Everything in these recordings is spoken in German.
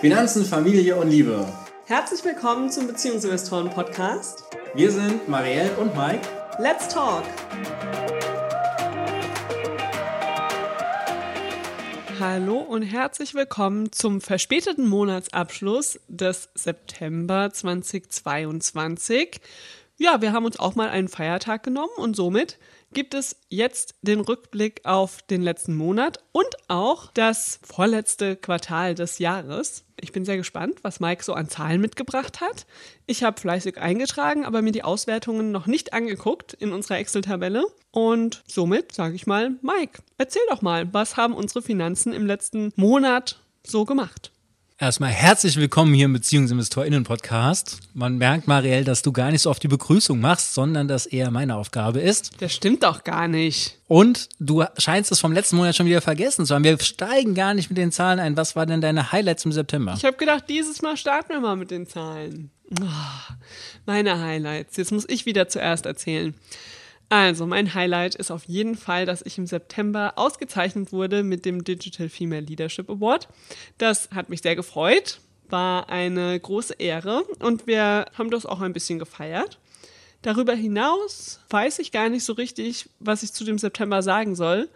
Finanzen, Familie und Liebe. Herzlich willkommen zum Beziehungsinvestoren Podcast. Wir sind Marielle und Mike. Let's talk! Hallo und herzlich willkommen zum verspäteten Monatsabschluss des September 2022. Ja, wir haben uns auch mal einen Feiertag genommen und somit gibt es jetzt den Rückblick auf den letzten Monat und auch das vorletzte Quartal des Jahres. Ich bin sehr gespannt, was Mike so an Zahlen mitgebracht hat. Ich habe fleißig eingetragen, aber mir die Auswertungen noch nicht angeguckt in unserer Excel-Tabelle. Und somit sage ich mal, Mike, erzähl doch mal, was haben unsere Finanzen im letzten Monat so gemacht? Erstmal herzlich willkommen hier im BeziehungsinvestorInnen-Podcast. Man merkt, Marielle, dass du gar nicht so oft die Begrüßung machst, sondern dass eher meine Aufgabe ist. Das stimmt doch gar nicht. Und du scheinst es vom letzten Monat schon wieder vergessen zu haben. Wir steigen gar nicht mit den Zahlen ein. Was war denn deine Highlights im September? Ich habe gedacht, dieses Mal starten wir mal mit den Zahlen. Oh, meine Highlights. Jetzt muss ich wieder zuerst erzählen. Also, mein Highlight ist auf jeden Fall, dass ich im September ausgezeichnet wurde mit dem Digital Female Leadership Award. Das hat mich sehr gefreut, war eine große Ehre und wir haben das auch ein bisschen gefeiert. Darüber hinaus weiß ich gar nicht so richtig, was ich zu dem September sagen soll,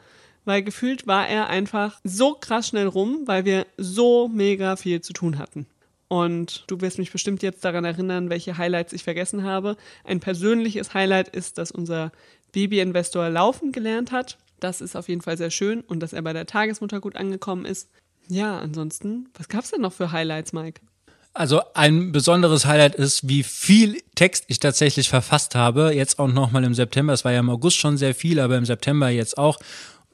weil gefühlt war er einfach so krass schnell rum, weil wir so mega viel zu tun hatten. Und du wirst mich bestimmt jetzt daran erinnern, welche Highlights ich vergessen habe. Ein persönliches Highlight ist, dass unser Babyinvestor laufen gelernt hat. Das ist auf jeden Fall sehr schön und dass er bei der Tagesmutter gut angekommen ist. Ja, ansonsten, was gab es denn noch für Highlights, Mike? Also ein besonderes Highlight ist, wie viel Text ich tatsächlich verfasst habe. Jetzt auch nochmal im September. Es war ja im August schon sehr viel, aber im September jetzt auch.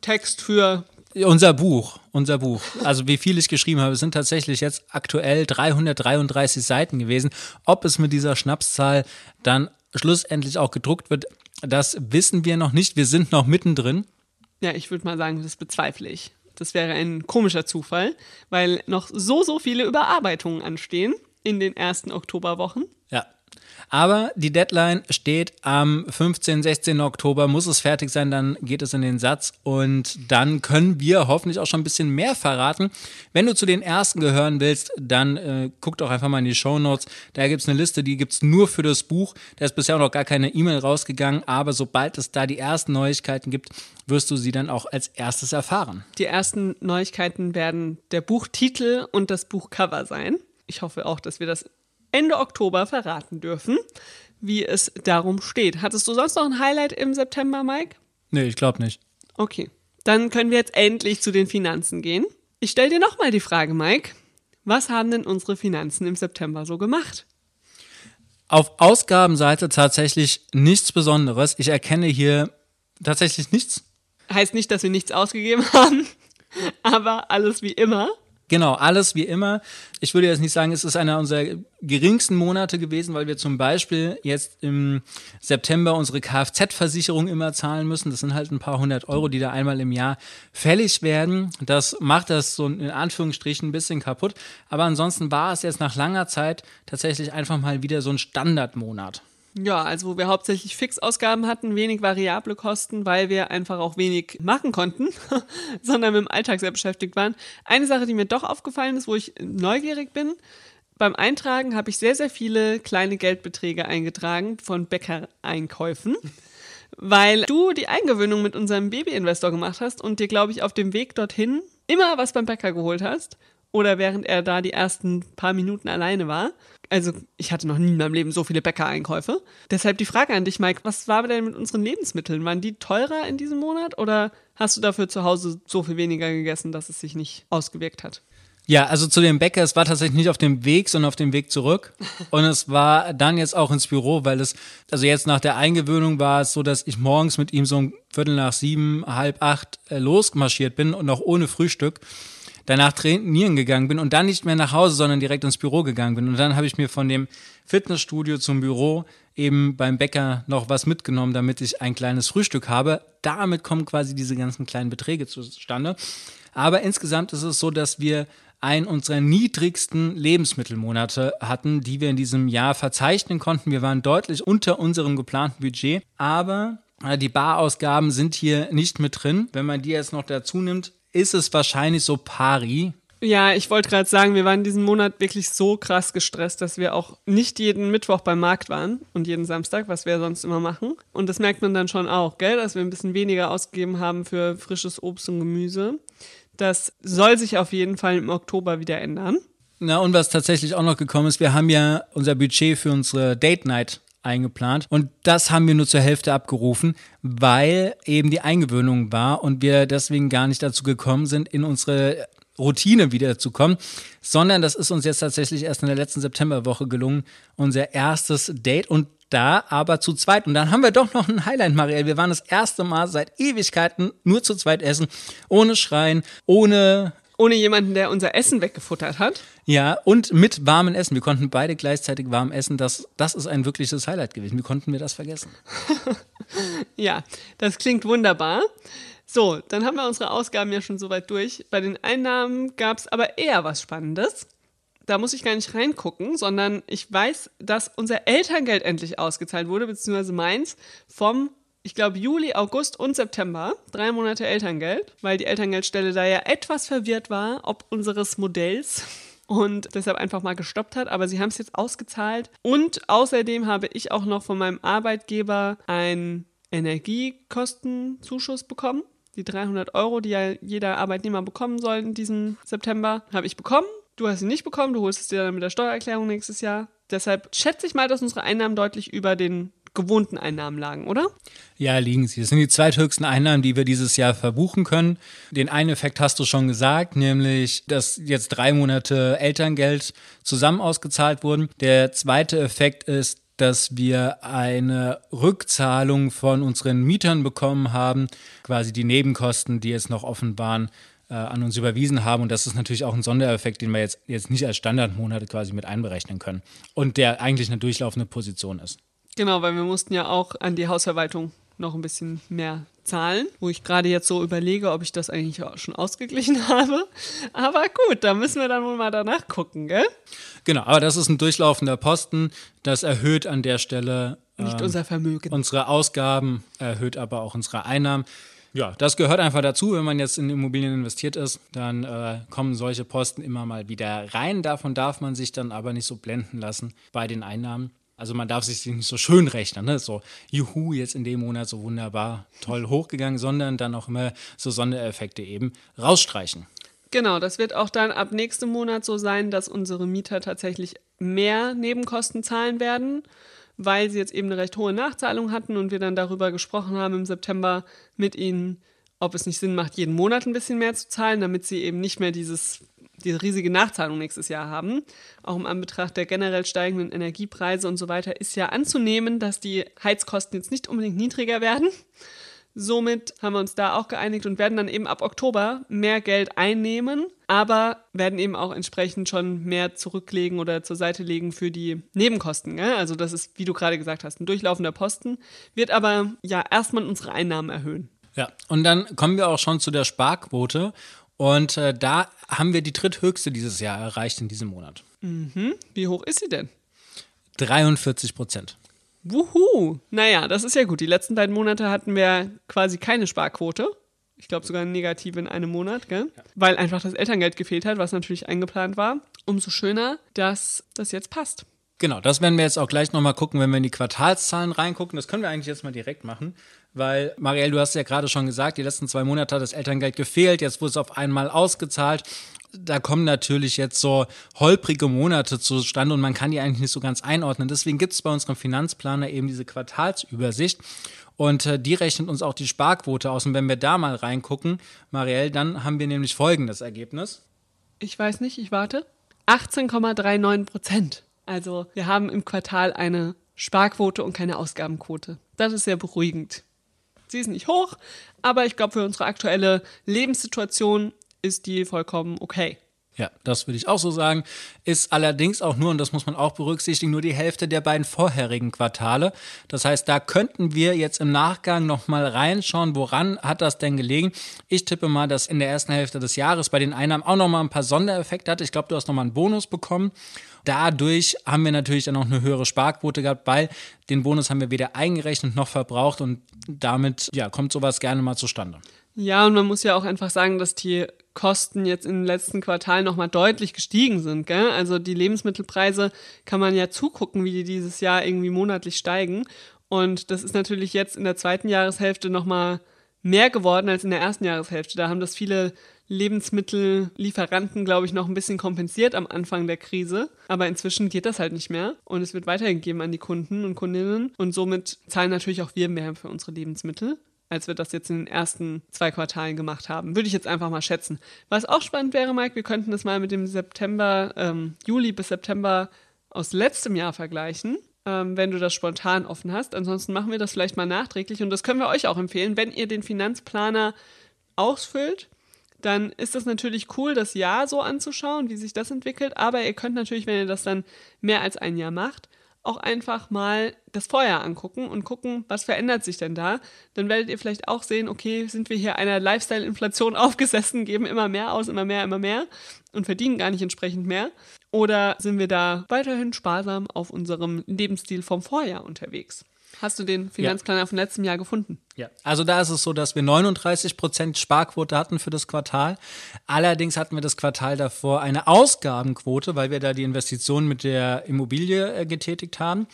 Text für unser Buch, unser Buch. Also wie viel ich geschrieben habe, sind tatsächlich jetzt aktuell 333 Seiten gewesen. Ob es mit dieser Schnapszahl dann schlussendlich auch gedruckt wird, das wissen wir noch nicht. Wir sind noch mittendrin. Ja, ich würde mal sagen, das bezweifle ich. Das wäre ein komischer Zufall, weil noch so, so viele Überarbeitungen anstehen in den ersten Oktoberwochen. Aber die Deadline steht am 15, 16. Oktober, muss es fertig sein, dann geht es in den Satz und dann können wir hoffentlich auch schon ein bisschen mehr verraten. Wenn du zu den ersten gehören willst, dann äh, guck doch einfach mal in die Show Notes. Da gibt es eine Liste, die gibt es nur für das Buch. Da ist bisher noch gar keine E-Mail rausgegangen, aber sobald es da die ersten Neuigkeiten gibt, wirst du sie dann auch als erstes erfahren. Die ersten Neuigkeiten werden der Buchtitel und das Buchcover sein. Ich hoffe auch, dass wir das Ende Oktober verraten dürfen, wie es darum steht. Hattest du sonst noch ein Highlight im September, Mike? Nee, ich glaube nicht. Okay, dann können wir jetzt endlich zu den Finanzen gehen. Ich stelle dir nochmal die Frage, Mike. Was haben denn unsere Finanzen im September so gemacht? Auf Ausgabenseite tatsächlich nichts Besonderes. Ich erkenne hier tatsächlich nichts. Heißt nicht, dass wir nichts ausgegeben haben, aber alles wie immer. Genau, alles wie immer. Ich würde jetzt nicht sagen, es ist einer unserer geringsten Monate gewesen, weil wir zum Beispiel jetzt im September unsere Kfz-Versicherung immer zahlen müssen. Das sind halt ein paar hundert Euro, die da einmal im Jahr fällig werden. Das macht das so in Anführungsstrichen ein bisschen kaputt. Aber ansonsten war es jetzt nach langer Zeit tatsächlich einfach mal wieder so ein Standardmonat. Ja, also wo wir hauptsächlich Fixausgaben hatten, wenig variable Kosten, weil wir einfach auch wenig machen konnten, sondern mit dem Alltag sehr beschäftigt waren. Eine Sache, die mir doch aufgefallen ist, wo ich neugierig bin, beim Eintragen habe ich sehr, sehr viele kleine Geldbeträge eingetragen von Bäckereinkäufen, weil du die Eingewöhnung mit unserem Babyinvestor gemacht hast und dir, glaube ich, auf dem Weg dorthin immer was beim Bäcker geholt hast oder während er da die ersten paar Minuten alleine war. Also ich hatte noch nie in meinem Leben so viele Bäckereinkäufe. Deshalb die Frage an dich, Mike, was war denn mit unseren Lebensmitteln? Waren die teurer in diesem Monat oder hast du dafür zu Hause so viel weniger gegessen, dass es sich nicht ausgewirkt hat? Ja, also zu dem Bäcker, es war tatsächlich nicht auf dem Weg, sondern auf dem Weg zurück. Und es war dann jetzt auch ins Büro, weil es, also jetzt nach der Eingewöhnung war es so, dass ich morgens mit ihm so um Viertel nach sieben, halb acht äh, losmarschiert bin und auch ohne Frühstück danach trainieren gegangen bin und dann nicht mehr nach Hause, sondern direkt ins Büro gegangen bin. Und dann habe ich mir von dem Fitnessstudio zum Büro eben beim Bäcker noch was mitgenommen, damit ich ein kleines Frühstück habe. Damit kommen quasi diese ganzen kleinen Beträge zustande. Aber insgesamt ist es so, dass wir einen unserer niedrigsten Lebensmittelmonate hatten, die wir in diesem Jahr verzeichnen konnten. Wir waren deutlich unter unserem geplanten Budget, aber äh, die Barausgaben sind hier nicht mit drin. Wenn man die jetzt noch dazu nimmt, ist es wahrscheinlich so pari. Ja, ich wollte gerade sagen, wir waren diesen Monat wirklich so krass gestresst, dass wir auch nicht jeden Mittwoch beim Markt waren und jeden Samstag, was wir sonst immer machen. Und das merkt man dann schon auch, gell, dass wir ein bisschen weniger ausgegeben haben für frisches Obst und Gemüse. Das soll sich auf jeden Fall im Oktober wieder ändern. Na, und was tatsächlich auch noch gekommen ist, wir haben ja unser Budget für unsere Date Night eingeplant und das haben wir nur zur Hälfte abgerufen, weil eben die Eingewöhnung war und wir deswegen gar nicht dazu gekommen sind, in unsere Routine wiederzukommen, sondern das ist uns jetzt tatsächlich erst in der letzten Septemberwoche gelungen, unser erstes Date und da aber zu zweit. Und dann haben wir doch noch ein Highlight, Marielle. Wir waren das erste Mal seit Ewigkeiten nur zu zweit essen, ohne Schreien, ohne ohne jemanden, der unser Essen weggefuttert hat. Ja, und mit warmem Essen. Wir konnten beide gleichzeitig warm essen. Das, das ist ein wirkliches Highlight gewesen. Wie konnten wir das vergessen? ja, das klingt wunderbar. So, dann haben wir unsere Ausgaben ja schon soweit durch. Bei den Einnahmen gab es aber eher was Spannendes. Da muss ich gar nicht reingucken, sondern ich weiß, dass unser Elterngeld endlich ausgezahlt wurde, beziehungsweise meins, vom, ich glaube, Juli, August und September. Drei Monate Elterngeld, weil die Elterngeldstelle da ja etwas verwirrt war, ob unseres Modells und deshalb einfach mal gestoppt hat. Aber sie haben es jetzt ausgezahlt. Und außerdem habe ich auch noch von meinem Arbeitgeber einen Energiekostenzuschuss bekommen. Die 300 Euro, die ja jeder Arbeitnehmer bekommen soll in diesem September, habe ich bekommen. Du hast sie nicht bekommen, du holst es dir dann mit der Steuererklärung nächstes Jahr. Deshalb schätze ich mal, dass unsere Einnahmen deutlich über den gewohnten Einnahmen lagen, oder? Ja, liegen sie. Das sind die zweithöchsten Einnahmen, die wir dieses Jahr verbuchen können. Den einen Effekt hast du schon gesagt, nämlich, dass jetzt drei Monate Elterngeld zusammen ausgezahlt wurden. Der zweite Effekt ist, dass wir eine Rückzahlung von unseren Mietern bekommen haben, quasi die Nebenkosten, die jetzt noch offen waren, äh, an uns überwiesen haben. Und das ist natürlich auch ein Sondereffekt, den wir jetzt, jetzt nicht als Standardmonate quasi mit einberechnen können und der eigentlich eine durchlaufende Position ist. Genau, weil wir mussten ja auch an die Hausverwaltung noch ein bisschen mehr zahlen, wo ich gerade jetzt so überlege, ob ich das eigentlich auch schon ausgeglichen habe. Aber gut, da müssen wir dann wohl mal danach gucken, gell? Genau, aber das ist ein durchlaufender Posten. Das erhöht an der Stelle nicht ähm, unser Vermögen. Unsere Ausgaben erhöht aber auch unsere Einnahmen. Ja, das gehört einfach dazu, wenn man jetzt in Immobilien investiert ist, dann äh, kommen solche Posten immer mal wieder rein. Davon darf man sich dann aber nicht so blenden lassen bei den Einnahmen. Also man darf sich nicht so schön rechnen, ne? so juhu, jetzt in dem Monat so wunderbar toll hochgegangen, sondern dann auch immer so Sondereffekte eben rausstreichen. Genau, das wird auch dann ab nächstem Monat so sein, dass unsere Mieter tatsächlich mehr Nebenkosten zahlen werden, weil sie jetzt eben eine recht hohe Nachzahlung hatten und wir dann darüber gesprochen haben im September mit ihnen, ob es nicht Sinn macht, jeden Monat ein bisschen mehr zu zahlen, damit sie eben nicht mehr dieses diese riesige Nachzahlung nächstes Jahr haben. Auch im Anbetracht der generell steigenden Energiepreise und so weiter ist ja anzunehmen, dass die Heizkosten jetzt nicht unbedingt niedriger werden. Somit haben wir uns da auch geeinigt und werden dann eben ab Oktober mehr Geld einnehmen, aber werden eben auch entsprechend schon mehr zurücklegen oder zur Seite legen für die Nebenkosten. Gell? Also das ist, wie du gerade gesagt hast, ein durchlaufender Posten, wird aber ja erstmal unsere Einnahmen erhöhen. Ja, und dann kommen wir auch schon zu der Sparquote. Und äh, da haben wir die dritthöchste dieses Jahr erreicht in diesem Monat. Mhm. Wie hoch ist sie denn? 43 Prozent. Wuhu! Naja, das ist ja gut. Die letzten beiden Monate hatten wir quasi keine Sparquote. Ich glaube sogar eine negative in einem Monat, gell? Ja. Weil einfach das Elterngeld gefehlt hat, was natürlich eingeplant war. Umso schöner, dass das jetzt passt. Genau, das werden wir jetzt auch gleich nochmal gucken, wenn wir in die Quartalszahlen reingucken. Das können wir eigentlich jetzt mal direkt machen. Weil, Marielle, du hast ja gerade schon gesagt, die letzten zwei Monate hat das Elterngeld gefehlt, jetzt wurde es auf einmal ausgezahlt. Da kommen natürlich jetzt so holprige Monate zustande und man kann die eigentlich nicht so ganz einordnen. Deswegen gibt es bei unserem Finanzplaner eben diese Quartalsübersicht. Und äh, die rechnet uns auch die Sparquote aus. Und wenn wir da mal reingucken, Marielle, dann haben wir nämlich folgendes Ergebnis. Ich weiß nicht, ich warte. 18,39 Prozent. Also wir haben im Quartal eine Sparquote und keine Ausgabenquote. Das ist sehr beruhigend. Sie ist nicht hoch, aber ich glaube, für unsere aktuelle Lebenssituation ist die vollkommen okay. Ja, das würde ich auch so sagen. Ist allerdings auch nur, und das muss man auch berücksichtigen, nur die Hälfte der beiden vorherigen Quartale. Das heißt, da könnten wir jetzt im Nachgang nochmal reinschauen, woran hat das denn gelegen. Ich tippe mal, dass in der ersten Hälfte des Jahres bei den Einnahmen auch nochmal ein paar Sondereffekte hatte. Ich glaube, du hast nochmal einen Bonus bekommen. Dadurch haben wir natürlich dann auch eine höhere Sparquote gehabt, weil den Bonus haben wir weder eingerechnet noch verbraucht und damit ja, kommt sowas gerne mal zustande. Ja, und man muss ja auch einfach sagen, dass die Kosten jetzt im letzten Quartal nochmal deutlich gestiegen sind. Gell? Also die Lebensmittelpreise kann man ja zugucken, wie die dieses Jahr irgendwie monatlich steigen. Und das ist natürlich jetzt in der zweiten Jahreshälfte nochmal mehr geworden als in der ersten Jahreshälfte. Da haben das viele Lebensmittellieferanten, glaube ich, noch ein bisschen kompensiert am Anfang der Krise. Aber inzwischen geht das halt nicht mehr. Und es wird weitergegeben an die Kunden und Kundinnen. Und somit zahlen natürlich auch wir mehr für unsere Lebensmittel als wir das jetzt in den ersten zwei Quartalen gemacht haben. Würde ich jetzt einfach mal schätzen. Was auch spannend wäre, Mike, wir könnten das mal mit dem September, ähm, Juli bis September aus letztem Jahr vergleichen, ähm, wenn du das spontan offen hast. Ansonsten machen wir das vielleicht mal nachträglich und das können wir euch auch empfehlen, wenn ihr den Finanzplaner ausfüllt. Dann ist das natürlich cool, das Jahr so anzuschauen, wie sich das entwickelt. Aber ihr könnt natürlich, wenn ihr das dann mehr als ein Jahr macht, auch einfach mal das Vorjahr angucken und gucken, was verändert sich denn da. Dann werdet ihr vielleicht auch sehen, okay, sind wir hier einer Lifestyle-Inflation aufgesessen, geben immer mehr aus, immer mehr, immer mehr und verdienen gar nicht entsprechend mehr. Oder sind wir da weiterhin sparsam auf unserem Lebensstil vom Vorjahr unterwegs? Hast du den Finanzplaner ja. von letztem Jahr gefunden? Ja, also da ist es so, dass wir 39 Prozent Sparquote hatten für das Quartal. Allerdings hatten wir das Quartal davor eine Ausgabenquote, weil wir da die Investitionen mit der Immobilie äh, getätigt haben.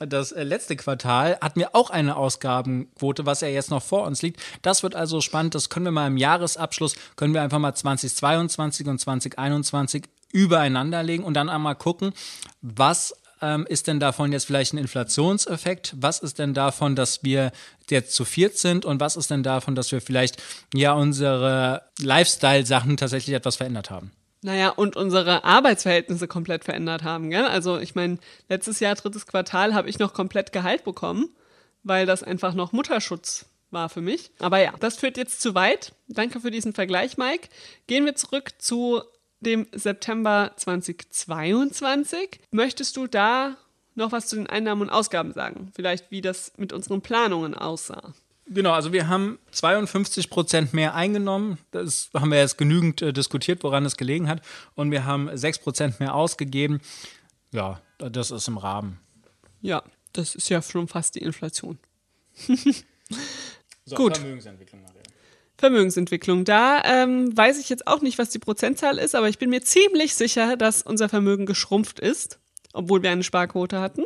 Das äh, letzte Quartal hatten wir auch eine Ausgabenquote, was ja jetzt noch vor uns liegt. Das wird also spannend. Das können wir mal im Jahresabschluss, können wir einfach mal 2022 und 2021 übereinander legen und dann einmal gucken, was ähm, ist denn davon jetzt vielleicht ein Inflationseffekt? Was ist denn davon, dass wir jetzt zu viert sind? Und was ist denn davon, dass wir vielleicht ja unsere Lifestyle-Sachen tatsächlich etwas verändert haben? Naja, und unsere Arbeitsverhältnisse komplett verändert haben. Gell? Also ich meine, letztes Jahr, drittes Quartal, habe ich noch komplett Gehalt bekommen, weil das einfach noch Mutterschutz war für mich. Aber ja, das führt jetzt zu weit. Danke für diesen Vergleich, Mike. Gehen wir zurück zu dem September 2022. Möchtest du da noch was zu den Einnahmen und Ausgaben sagen? Vielleicht, wie das mit unseren Planungen aussah? Genau, also wir haben 52 Prozent mehr eingenommen. Das haben wir jetzt genügend äh, diskutiert, woran es gelegen hat. Und wir haben 6 Prozent mehr ausgegeben. Ja, das ist im Rahmen. Ja, das ist ja schon fast die Inflation. so, Gut. Vermögensentwicklung, Maria. Vermögensentwicklung. Da ähm, weiß ich jetzt auch nicht, was die Prozentzahl ist, aber ich bin mir ziemlich sicher, dass unser Vermögen geschrumpft ist, obwohl wir eine Sparquote hatten,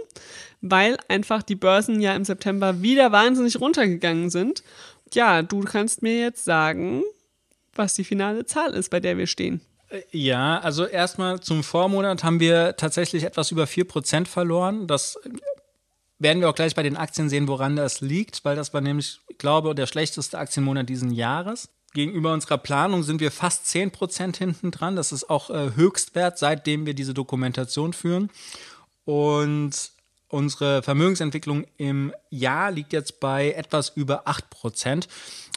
weil einfach die Börsen ja im September wieder wahnsinnig runtergegangen sind. Ja, du kannst mir jetzt sagen, was die finale Zahl ist, bei der wir stehen. Äh, ja, also erstmal zum Vormonat haben wir tatsächlich etwas über 4% verloren. Das werden wir auch gleich bei den Aktien sehen, woran das liegt, weil das war nämlich, ich glaube, der schlechteste Aktienmonat diesen Jahres. Gegenüber unserer Planung sind wir fast 10% hinten dran. Das ist auch äh, Höchstwert, seitdem wir diese Dokumentation führen. Und unsere Vermögensentwicklung im Jahr liegt jetzt bei etwas über 8%.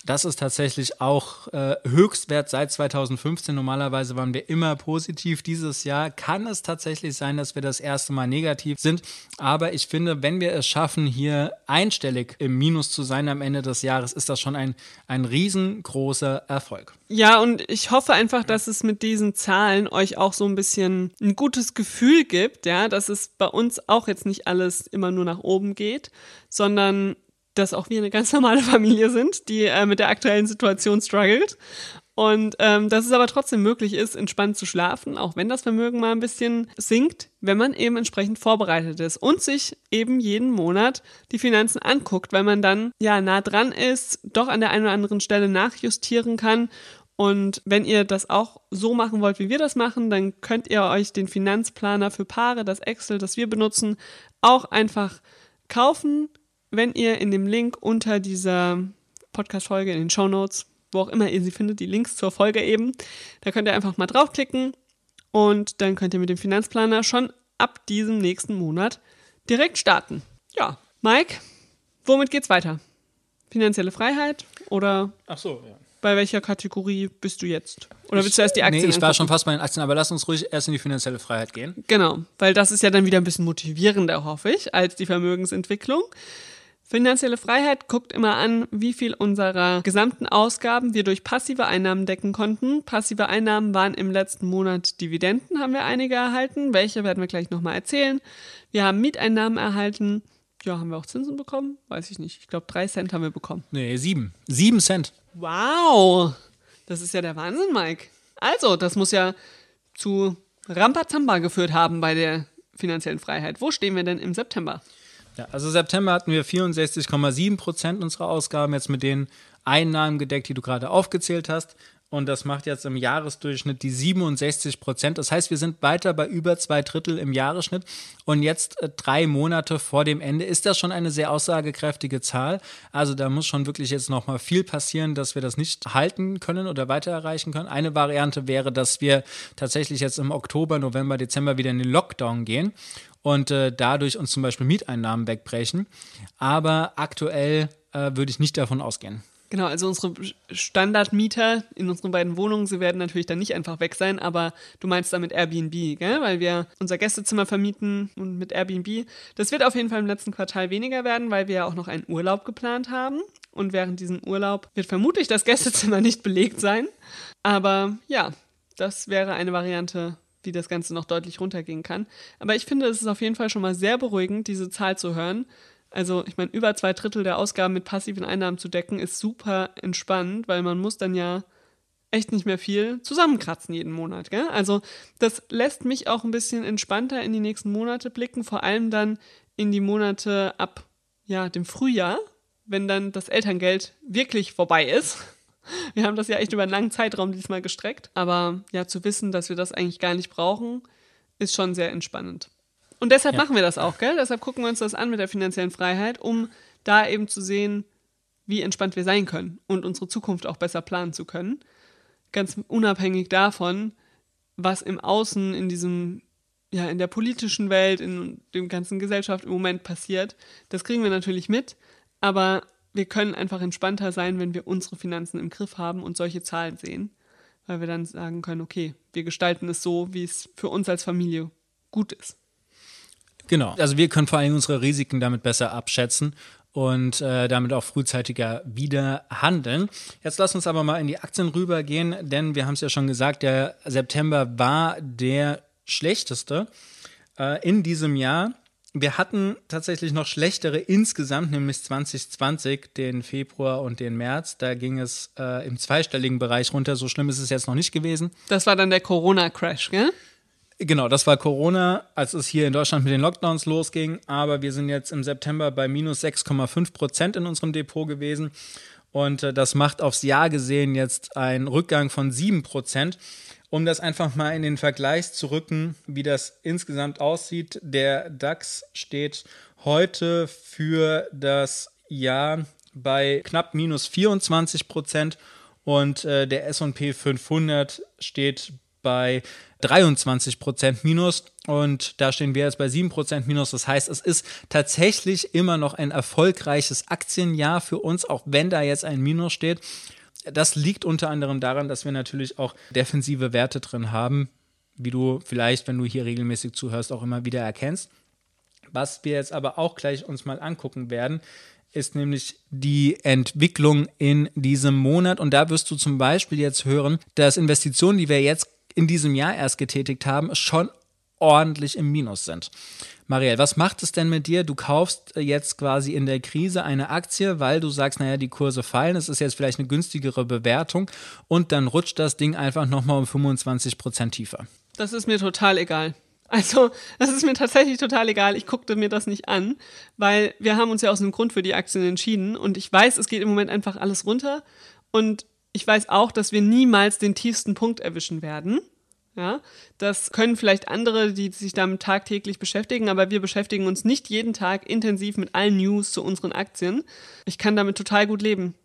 Das ist tatsächlich auch äh, Höchstwert seit 2015. Normalerweise waren wir immer positiv. Dieses Jahr kann es tatsächlich sein, dass wir das erste Mal negativ sind. Aber ich finde, wenn wir es schaffen, hier einstellig im Minus zu sein am Ende des Jahres, ist das schon ein, ein riesengroßer Erfolg. Ja, und ich hoffe einfach, dass es mit diesen Zahlen euch auch so ein bisschen ein gutes Gefühl gibt, ja, dass es bei uns auch jetzt nicht alles immer nur nach oben geht, sondern dass auch wir eine ganz normale Familie sind, die äh, mit der aktuellen Situation struggelt. Und ähm, dass es aber trotzdem möglich ist, entspannt zu schlafen, auch wenn das Vermögen mal ein bisschen sinkt, wenn man eben entsprechend vorbereitet ist und sich eben jeden Monat die Finanzen anguckt, weil man dann ja nah dran ist, doch an der einen oder anderen Stelle nachjustieren kann. Und wenn ihr das auch so machen wollt, wie wir das machen, dann könnt ihr euch den Finanzplaner für Paare, das Excel, das wir benutzen, auch einfach kaufen, wenn ihr in dem Link unter dieser Podcast-Folge in den Show Notes, wo auch immer ihr sie findet, die Links zur Folge eben, da könnt ihr einfach mal draufklicken und dann könnt ihr mit dem Finanzplaner schon ab diesem nächsten Monat direkt starten. Ja, Mike, womit geht's weiter? Finanzielle Freiheit oder? Ach so, ja. Bei welcher Kategorie bist du jetzt? Oder willst du erst die Aktien? Nee, ich war schon fast bei den Aktien, aber lass uns ruhig erst in die finanzielle Freiheit gehen. Genau, weil das ist ja dann wieder ein bisschen motivierender, hoffe ich, als die Vermögensentwicklung. Finanzielle Freiheit guckt immer an, wie viel unserer gesamten Ausgaben wir durch passive Einnahmen decken konnten. Passive Einnahmen waren im letzten Monat Dividenden, haben wir einige erhalten. Welche werden wir gleich nochmal erzählen. Wir haben Mieteinnahmen erhalten. Ja, haben wir auch Zinsen bekommen? Weiß ich nicht. Ich glaube, drei Cent haben wir bekommen. Nee, sieben. Sieben Cent. Wow, das ist ja der Wahnsinn, Mike. Also, das muss ja zu Rambazamba geführt haben bei der finanziellen Freiheit. Wo stehen wir denn im September? Ja, also September hatten wir 64,7 Prozent unserer Ausgaben jetzt mit den Einnahmen gedeckt, die du gerade aufgezählt hast. Und das macht jetzt im Jahresdurchschnitt die 67 Prozent. Das heißt, wir sind weiter bei über zwei Drittel im Jahresschnitt. Und jetzt äh, drei Monate vor dem Ende ist das schon eine sehr aussagekräftige Zahl. Also da muss schon wirklich jetzt noch mal viel passieren, dass wir das nicht halten können oder weiter erreichen können. Eine Variante wäre, dass wir tatsächlich jetzt im Oktober, November, Dezember wieder in den Lockdown gehen und äh, dadurch uns zum Beispiel Mieteinnahmen wegbrechen. Aber aktuell äh, würde ich nicht davon ausgehen. Genau, also unsere Standardmieter in unseren beiden Wohnungen, sie werden natürlich dann nicht einfach weg sein, aber du meinst damit Airbnb, gell? weil wir unser Gästezimmer vermieten und mit Airbnb. Das wird auf jeden Fall im letzten Quartal weniger werden, weil wir ja auch noch einen Urlaub geplant haben. Und während diesem Urlaub wird vermutlich das Gästezimmer nicht belegt sein. Aber ja, das wäre eine Variante, wie das Ganze noch deutlich runtergehen kann. Aber ich finde, es ist auf jeden Fall schon mal sehr beruhigend, diese Zahl zu hören also ich meine, über zwei Drittel der Ausgaben mit passiven Einnahmen zu decken, ist super entspannt, weil man muss dann ja echt nicht mehr viel zusammenkratzen jeden Monat. Gell? Also das lässt mich auch ein bisschen entspannter in die nächsten Monate blicken, vor allem dann in die Monate ab ja, dem Frühjahr, wenn dann das Elterngeld wirklich vorbei ist. Wir haben das ja echt über einen langen Zeitraum diesmal gestreckt. Aber ja, zu wissen, dass wir das eigentlich gar nicht brauchen, ist schon sehr entspannend. Und deshalb ja. machen wir das auch, gell? Deshalb gucken wir uns das an mit der finanziellen Freiheit, um da eben zu sehen, wie entspannt wir sein können und unsere Zukunft auch besser planen zu können. Ganz unabhängig davon, was im Außen in diesem, ja, in der politischen Welt, in dem ganzen Gesellschaft im Moment passiert. Das kriegen wir natürlich mit, aber wir können einfach entspannter sein, wenn wir unsere Finanzen im Griff haben und solche Zahlen sehen, weil wir dann sagen können, okay, wir gestalten es so, wie es für uns als Familie gut ist. Genau. Also wir können vor allem unsere Risiken damit besser abschätzen und äh, damit auch frühzeitiger wieder handeln. Jetzt lass uns aber mal in die Aktien rübergehen, denn wir haben es ja schon gesagt, der September war der schlechteste äh, in diesem Jahr. Wir hatten tatsächlich noch schlechtere insgesamt, nämlich 2020, den Februar und den März. Da ging es äh, im zweistelligen Bereich runter. So schlimm ist es jetzt noch nicht gewesen. Das war dann der Corona-Crash, gell? Genau, das war Corona, als es hier in Deutschland mit den Lockdowns losging. Aber wir sind jetzt im September bei minus 6,5 Prozent in unserem Depot gewesen. Und äh, das macht aufs Jahr gesehen jetzt einen Rückgang von 7 Prozent. Um das einfach mal in den Vergleich zu rücken, wie das insgesamt aussieht. Der DAX steht heute für das Jahr bei knapp minus 24 Prozent und äh, der SP 500 steht bei 23 Prozent Minus und da stehen wir jetzt bei 7 Prozent Minus. Das heißt, es ist tatsächlich immer noch ein erfolgreiches Aktienjahr für uns, auch wenn da jetzt ein Minus steht. Das liegt unter anderem daran, dass wir natürlich auch defensive Werte drin haben, wie du vielleicht, wenn du hier regelmäßig zuhörst, auch immer wieder erkennst. Was wir jetzt aber auch gleich uns mal angucken werden, ist nämlich die Entwicklung in diesem Monat. Und da wirst du zum Beispiel jetzt hören, dass Investitionen, die wir jetzt in diesem Jahr erst getätigt haben, schon ordentlich im Minus sind. Marielle, was macht es denn mit dir? Du kaufst jetzt quasi in der Krise eine Aktie, weil du sagst, naja, die Kurse fallen, es ist jetzt vielleicht eine günstigere Bewertung und dann rutscht das Ding einfach nochmal um 25 Prozent tiefer. Das ist mir total egal. Also, das ist mir tatsächlich total egal. Ich guckte mir das nicht an, weil wir haben uns ja aus einem Grund für die Aktien entschieden und ich weiß, es geht im Moment einfach alles runter und ich weiß auch, dass wir niemals den tiefsten Punkt erwischen werden. Ja, das können vielleicht andere, die sich damit tagtäglich beschäftigen, aber wir beschäftigen uns nicht jeden Tag intensiv mit allen News zu unseren Aktien. Ich kann damit total gut leben,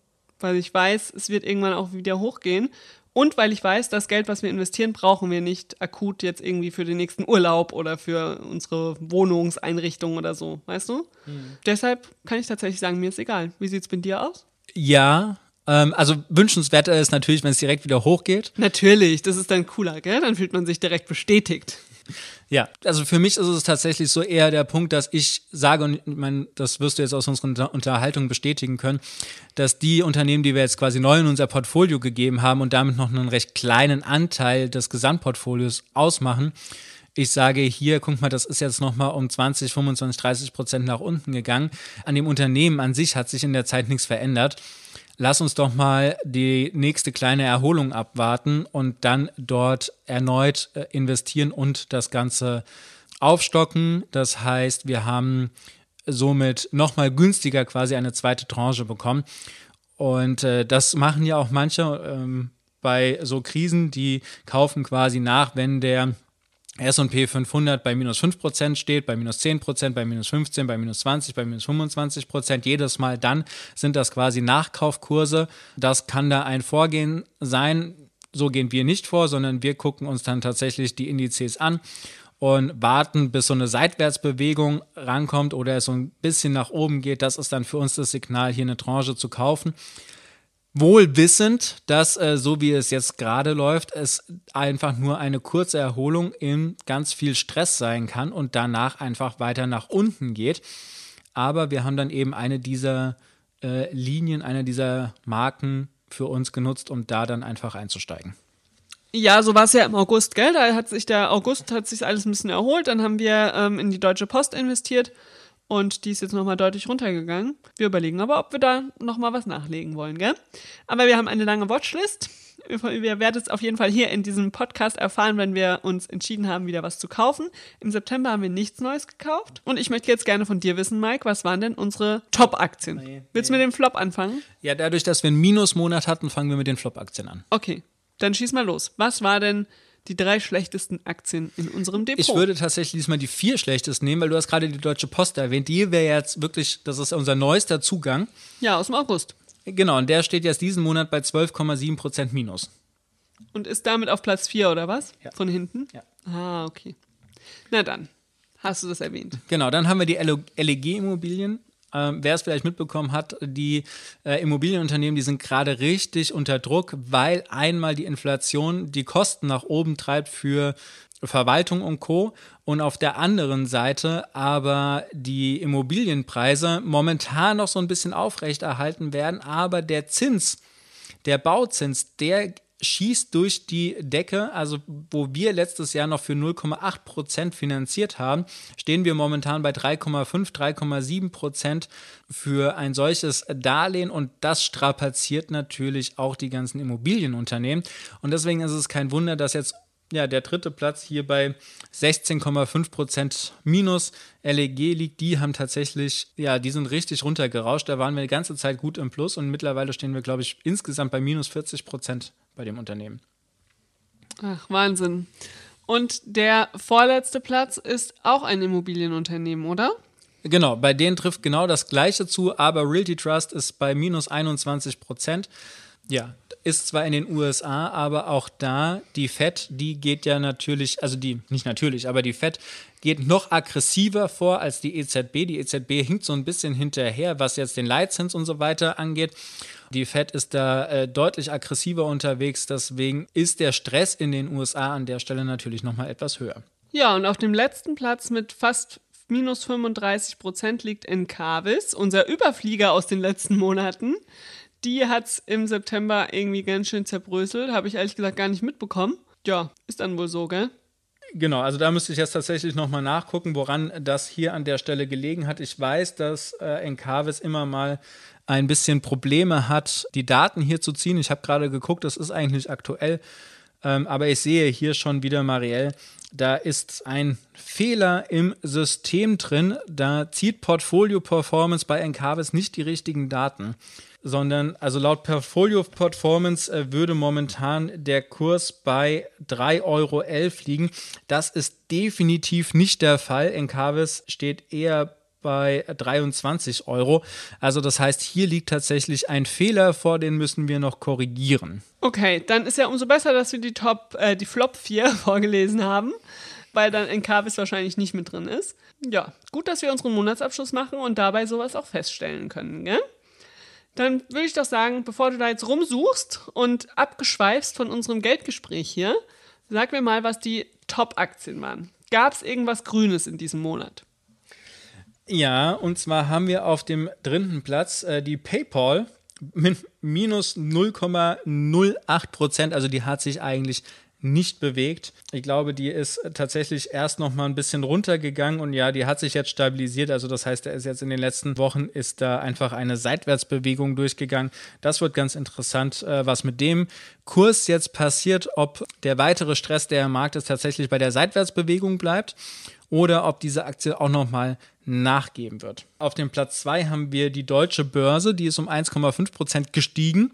weil ich weiß, es wird irgendwann auch wieder hochgehen und weil ich weiß, das Geld, was wir investieren, brauchen wir nicht akut jetzt irgendwie für den nächsten Urlaub oder für unsere Wohnungseinrichtung oder so, weißt du? Mhm. Deshalb kann ich tatsächlich sagen, mir ist egal. Wie sieht es bei dir aus? Ja, ähm, also wünschenswerter ist natürlich, wenn es direkt wieder hochgeht. Natürlich, das ist dann cooler, gell? Dann fühlt man sich direkt bestätigt. Ja, also für mich ist es tatsächlich so eher der Punkt, dass ich sage, und ich meine, das wirst du jetzt aus unseren Unterhaltungen bestätigen können, dass die Unternehmen, die wir jetzt quasi neu in unser Portfolio gegeben haben und damit noch einen recht kleinen Anteil des Gesamtportfolios ausmachen, ich sage hier, guck mal, das ist jetzt nochmal um 20, 25, 30 Prozent nach unten gegangen. An dem Unternehmen an sich hat sich in der Zeit nichts verändert lass uns doch mal die nächste kleine Erholung abwarten und dann dort erneut äh, investieren und das Ganze aufstocken. Das heißt, wir haben somit nochmal günstiger quasi eine zweite Tranche bekommen. Und äh, das machen ja auch manche ähm, bei so Krisen, die kaufen quasi nach, wenn der S&P 500 bei minus 5% steht, bei minus 10%, bei minus 15%, bei minus 20%, bei minus 25%. Jedes Mal dann sind das quasi Nachkaufkurse. Das kann da ein Vorgehen sein. So gehen wir nicht vor, sondern wir gucken uns dann tatsächlich die Indizes an und warten, bis so eine Seitwärtsbewegung rankommt oder es so ein bisschen nach oben geht. Das ist dann für uns das Signal, hier eine Tranche zu kaufen. Wohl wissend, dass äh, so wie es jetzt gerade läuft, es einfach nur eine kurze Erholung in ganz viel Stress sein kann und danach einfach weiter nach unten geht. Aber wir haben dann eben eine dieser äh, Linien, eine dieser Marken für uns genutzt, um da dann einfach einzusteigen. Ja, so war es ja im August, gell? Da hat sich der August hat sich alles ein bisschen erholt. Dann haben wir ähm, in die Deutsche Post investiert und die ist jetzt nochmal deutlich runtergegangen. Wir überlegen aber, ob wir da nochmal was nachlegen wollen, gell? Aber wir haben eine lange Watchlist. Wir werden es auf jeden Fall hier in diesem Podcast erfahren, wenn wir uns entschieden haben, wieder was zu kaufen. Im September haben wir nichts Neues gekauft. Und ich möchte jetzt gerne von dir wissen, Mike, was waren denn unsere Top-Aktien? Nee, Willst du mit dem Flop anfangen? Ja, dadurch, dass wir einen Minusmonat hatten, fangen wir mit den Flop-Aktien an. Okay, dann schieß mal los. Was war denn die drei schlechtesten Aktien in unserem Depot. Ich würde tatsächlich diesmal die vier schlechtesten nehmen, weil du hast gerade die Deutsche Post erwähnt. Die wäre jetzt wirklich, das ist unser neuester Zugang. Ja, aus dem August. Genau, und der steht jetzt diesen Monat bei 12,7 Prozent minus. Und ist damit auf Platz 4 oder was? Ja. Von hinten? Ja. Ah, okay. Na dann, hast du das erwähnt. Genau, dann haben wir die LEG-Immobilien ähm, wer es vielleicht mitbekommen hat, die äh, Immobilienunternehmen, die sind gerade richtig unter Druck, weil einmal die Inflation die Kosten nach oben treibt für Verwaltung und Co. Und auf der anderen Seite aber die Immobilienpreise momentan noch so ein bisschen aufrechterhalten werden, aber der Zins, der Bauzins, der schießt durch die Decke. Also, wo wir letztes Jahr noch für 0,8 Prozent finanziert haben, stehen wir momentan bei 3,5, 3,7 Prozent für ein solches Darlehen und das strapaziert natürlich auch die ganzen Immobilienunternehmen. Und deswegen ist es kein Wunder, dass jetzt ja, der dritte Platz hier bei 16,5 Prozent minus LEG liegt. Die haben tatsächlich, ja, die sind richtig runtergerauscht. Da waren wir die ganze Zeit gut im Plus und mittlerweile stehen wir, glaube ich, insgesamt bei minus 40 Prozent bei dem Unternehmen. Ach, Wahnsinn. Und der vorletzte Platz ist auch ein Immobilienunternehmen, oder? Genau, bei denen trifft genau das Gleiche zu, aber Realty Trust ist bei minus 21 Prozent. Ja, ist zwar in den USA, aber auch da die Fed, die geht ja natürlich, also die, nicht natürlich, aber die Fed geht noch aggressiver vor als die EZB. Die EZB hinkt so ein bisschen hinterher, was jetzt den Leitzins und so weiter angeht. Die Fed ist da äh, deutlich aggressiver unterwegs, deswegen ist der Stress in den USA an der Stelle natürlich nochmal etwas höher. Ja, und auf dem letzten Platz mit fast minus 35 Prozent liegt Encarvis, unser Überflieger aus den letzten Monaten. Die hat es im September irgendwie ganz schön zerbröselt, habe ich ehrlich gesagt gar nicht mitbekommen. Ja, ist dann wohl so, gell? Genau, also da müsste ich jetzt tatsächlich nochmal nachgucken, woran das hier an der Stelle gelegen hat. Ich weiß, dass äh, Encarvis immer mal ein bisschen Probleme hat, die Daten hier zu ziehen. Ich habe gerade geguckt, das ist eigentlich aktuell. Ähm, aber ich sehe hier schon wieder, Marielle, da ist ein Fehler im System drin. Da zieht Portfolio Performance bei Encarvis nicht die richtigen Daten sondern also laut Portfolio Performance äh, würde momentan der Kurs bei 3,11 Euro liegen. Das ist definitiv nicht der Fall. Encarvis steht eher bei 23 Euro. Also das heißt, hier liegt tatsächlich ein Fehler vor, den müssen wir noch korrigieren. Okay, dann ist ja umso besser, dass wir die Top, äh, die Flop 4 vorgelesen haben, weil dann Encarvis wahrscheinlich nicht mit drin ist. Ja, gut, dass wir unseren Monatsabschluss machen und dabei sowas auch feststellen können, gell? Dann würde ich doch sagen, bevor du da jetzt rumsuchst und abgeschweifst von unserem Geldgespräch hier, sag mir mal, was die Top-Aktien waren. Gab es irgendwas Grünes in diesem Monat? Ja, und zwar haben wir auf dem dritten Platz äh, die PayPal mit minus 0,08 Prozent. Also die hat sich eigentlich nicht bewegt. Ich glaube, die ist tatsächlich erst noch mal ein bisschen runtergegangen und ja, die hat sich jetzt stabilisiert. Also das heißt, er ist jetzt in den letzten Wochen ist da einfach eine Seitwärtsbewegung durchgegangen. Das wird ganz interessant, äh, was mit dem Kurs jetzt passiert, ob der weitere Stress, der im Markt ist, tatsächlich bei der Seitwärtsbewegung bleibt oder ob diese Aktie auch noch mal nachgeben wird. Auf dem Platz 2 haben wir die deutsche Börse, die ist um 1,5 Prozent gestiegen.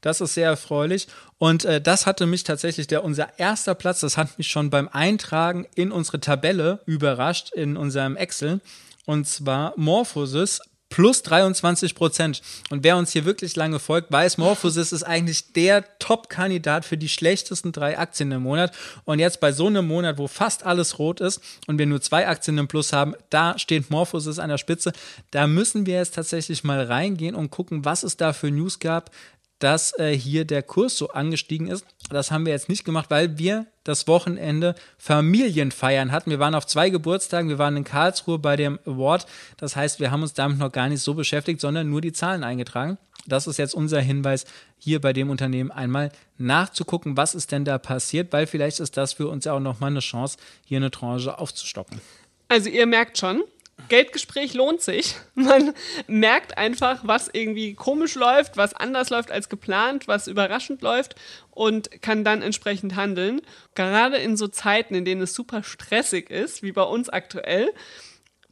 Das ist sehr erfreulich. Und äh, das hatte mich tatsächlich, der unser erster Platz, das hat mich schon beim Eintragen in unsere Tabelle überrascht, in unserem Excel. Und zwar Morphosis plus 23 Prozent. Und wer uns hier wirklich lange folgt, weiß, Morphosis ist eigentlich der Top-Kandidat für die schlechtesten drei Aktien im Monat. Und jetzt bei so einem Monat, wo fast alles rot ist und wir nur zwei Aktien im Plus haben, da steht Morphosis an der Spitze. Da müssen wir jetzt tatsächlich mal reingehen und gucken, was es da für News gab, dass äh, hier der Kurs so angestiegen ist. Das haben wir jetzt nicht gemacht, weil wir das Wochenende Familienfeiern hatten. Wir waren auf zwei Geburtstagen, wir waren in Karlsruhe bei dem Award. Das heißt, wir haben uns damit noch gar nicht so beschäftigt, sondern nur die Zahlen eingetragen. Das ist jetzt unser Hinweis, hier bei dem Unternehmen einmal nachzugucken, was ist denn da passiert, weil vielleicht ist das für uns ja auch nochmal eine Chance, hier eine Tranche aufzustocken. Also ihr merkt schon, Geldgespräch lohnt sich. Man merkt einfach, was irgendwie komisch läuft, was anders läuft als geplant, was überraschend läuft und kann dann entsprechend handeln. Gerade in so Zeiten, in denen es super stressig ist, wie bei uns aktuell,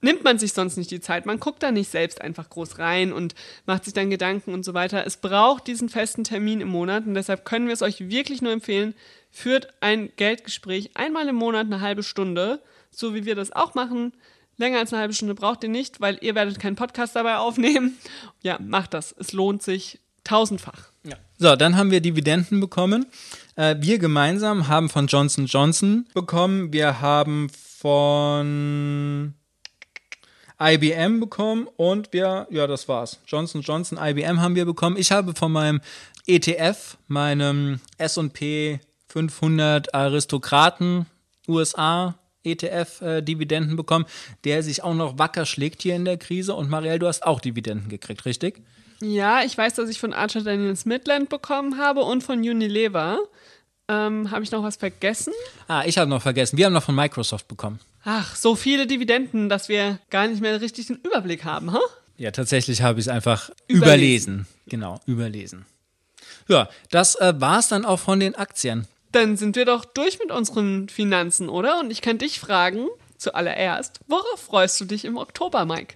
nimmt man sich sonst nicht die Zeit. Man guckt da nicht selbst einfach groß rein und macht sich dann Gedanken und so weiter. Es braucht diesen festen Termin im Monat und deshalb können wir es euch wirklich nur empfehlen, führt ein Geldgespräch einmal im Monat eine halbe Stunde, so wie wir das auch machen Länger als eine halbe Stunde braucht ihr nicht, weil ihr werdet keinen Podcast dabei aufnehmen. Ja, macht das. Es lohnt sich tausendfach. Ja. So, dann haben wir Dividenden bekommen. Äh, wir gemeinsam haben von Johnson Johnson bekommen. Wir haben von IBM bekommen und wir, ja, das war's. Johnson Johnson, IBM haben wir bekommen. Ich habe von meinem ETF, meinem S&P 500 Aristokraten USA ETF-Dividenden äh, bekommen, der sich auch noch wacker schlägt hier in der Krise. Und Marielle, du hast auch Dividenden gekriegt, richtig? Ja, ich weiß, dass ich von Archer Daniels Midland bekommen habe und von Unilever. Ähm, habe ich noch was vergessen? Ah, ich habe noch vergessen. Wir haben noch von Microsoft bekommen. Ach, so viele Dividenden, dass wir gar nicht mehr richtig den Überblick haben, ha? Huh? Ja, tatsächlich habe ich es einfach überlesen. überlesen. Genau, überlesen. Ja, das äh, war es dann auch von den Aktien. Dann sind wir doch durch mit unseren Finanzen, oder? Und ich kann dich fragen, zuallererst, worauf freust du dich im Oktober, Mike?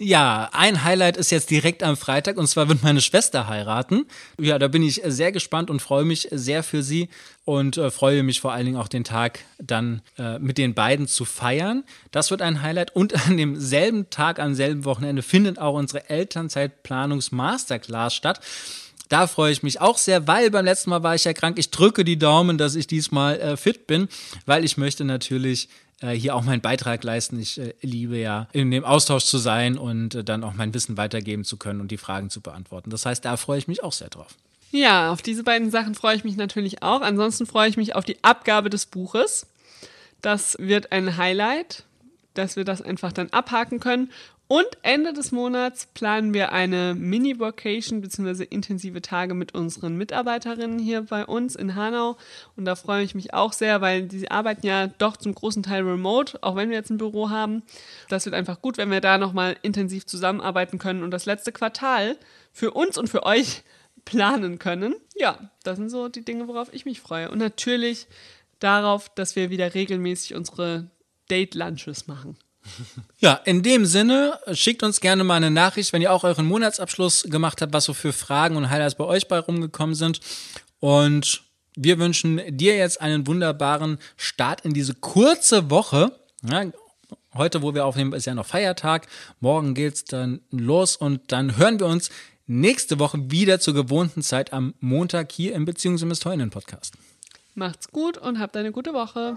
Ja, ein Highlight ist jetzt direkt am Freitag und zwar wird meine Schwester heiraten. Ja, da bin ich sehr gespannt und freue mich sehr für sie und äh, freue mich vor allen Dingen auch den Tag dann äh, mit den beiden zu feiern. Das wird ein Highlight und an demselben Tag, am selben Wochenende findet auch unsere Elternzeitplanungs-Masterclass statt. Da freue ich mich auch sehr, weil beim letzten Mal war ich ja krank. Ich drücke die Daumen, dass ich diesmal äh, fit bin, weil ich möchte natürlich äh, hier auch meinen Beitrag leisten. Ich äh, liebe ja, in dem Austausch zu sein und äh, dann auch mein Wissen weitergeben zu können und die Fragen zu beantworten. Das heißt, da freue ich mich auch sehr drauf. Ja, auf diese beiden Sachen freue ich mich natürlich auch. Ansonsten freue ich mich auf die Abgabe des Buches. Das wird ein Highlight, dass wir das einfach dann abhaken können. Und Ende des Monats planen wir eine Mini-Vacation bzw. intensive Tage mit unseren Mitarbeiterinnen hier bei uns in Hanau. Und da freue ich mich auch sehr, weil die arbeiten ja doch zum großen Teil remote, auch wenn wir jetzt ein Büro haben. Das wird einfach gut, wenn wir da nochmal intensiv zusammenarbeiten können und das letzte Quartal für uns und für euch planen können. Ja, das sind so die Dinge, worauf ich mich freue. Und natürlich darauf, dass wir wieder regelmäßig unsere Date-Lunches machen. Ja, in dem Sinne, schickt uns gerne mal eine Nachricht, wenn ihr auch euren Monatsabschluss gemacht habt, was so für Fragen und Highlights bei euch bei rumgekommen sind. Und wir wünschen dir jetzt einen wunderbaren Start in diese kurze Woche. Ja, heute, wo wir aufnehmen, ist ja noch Feiertag. Morgen geht's dann los und dann hören wir uns nächste Woche wieder zur gewohnten Zeit am Montag hier im Beziehungs- und Podcast. Macht's gut und habt eine gute Woche.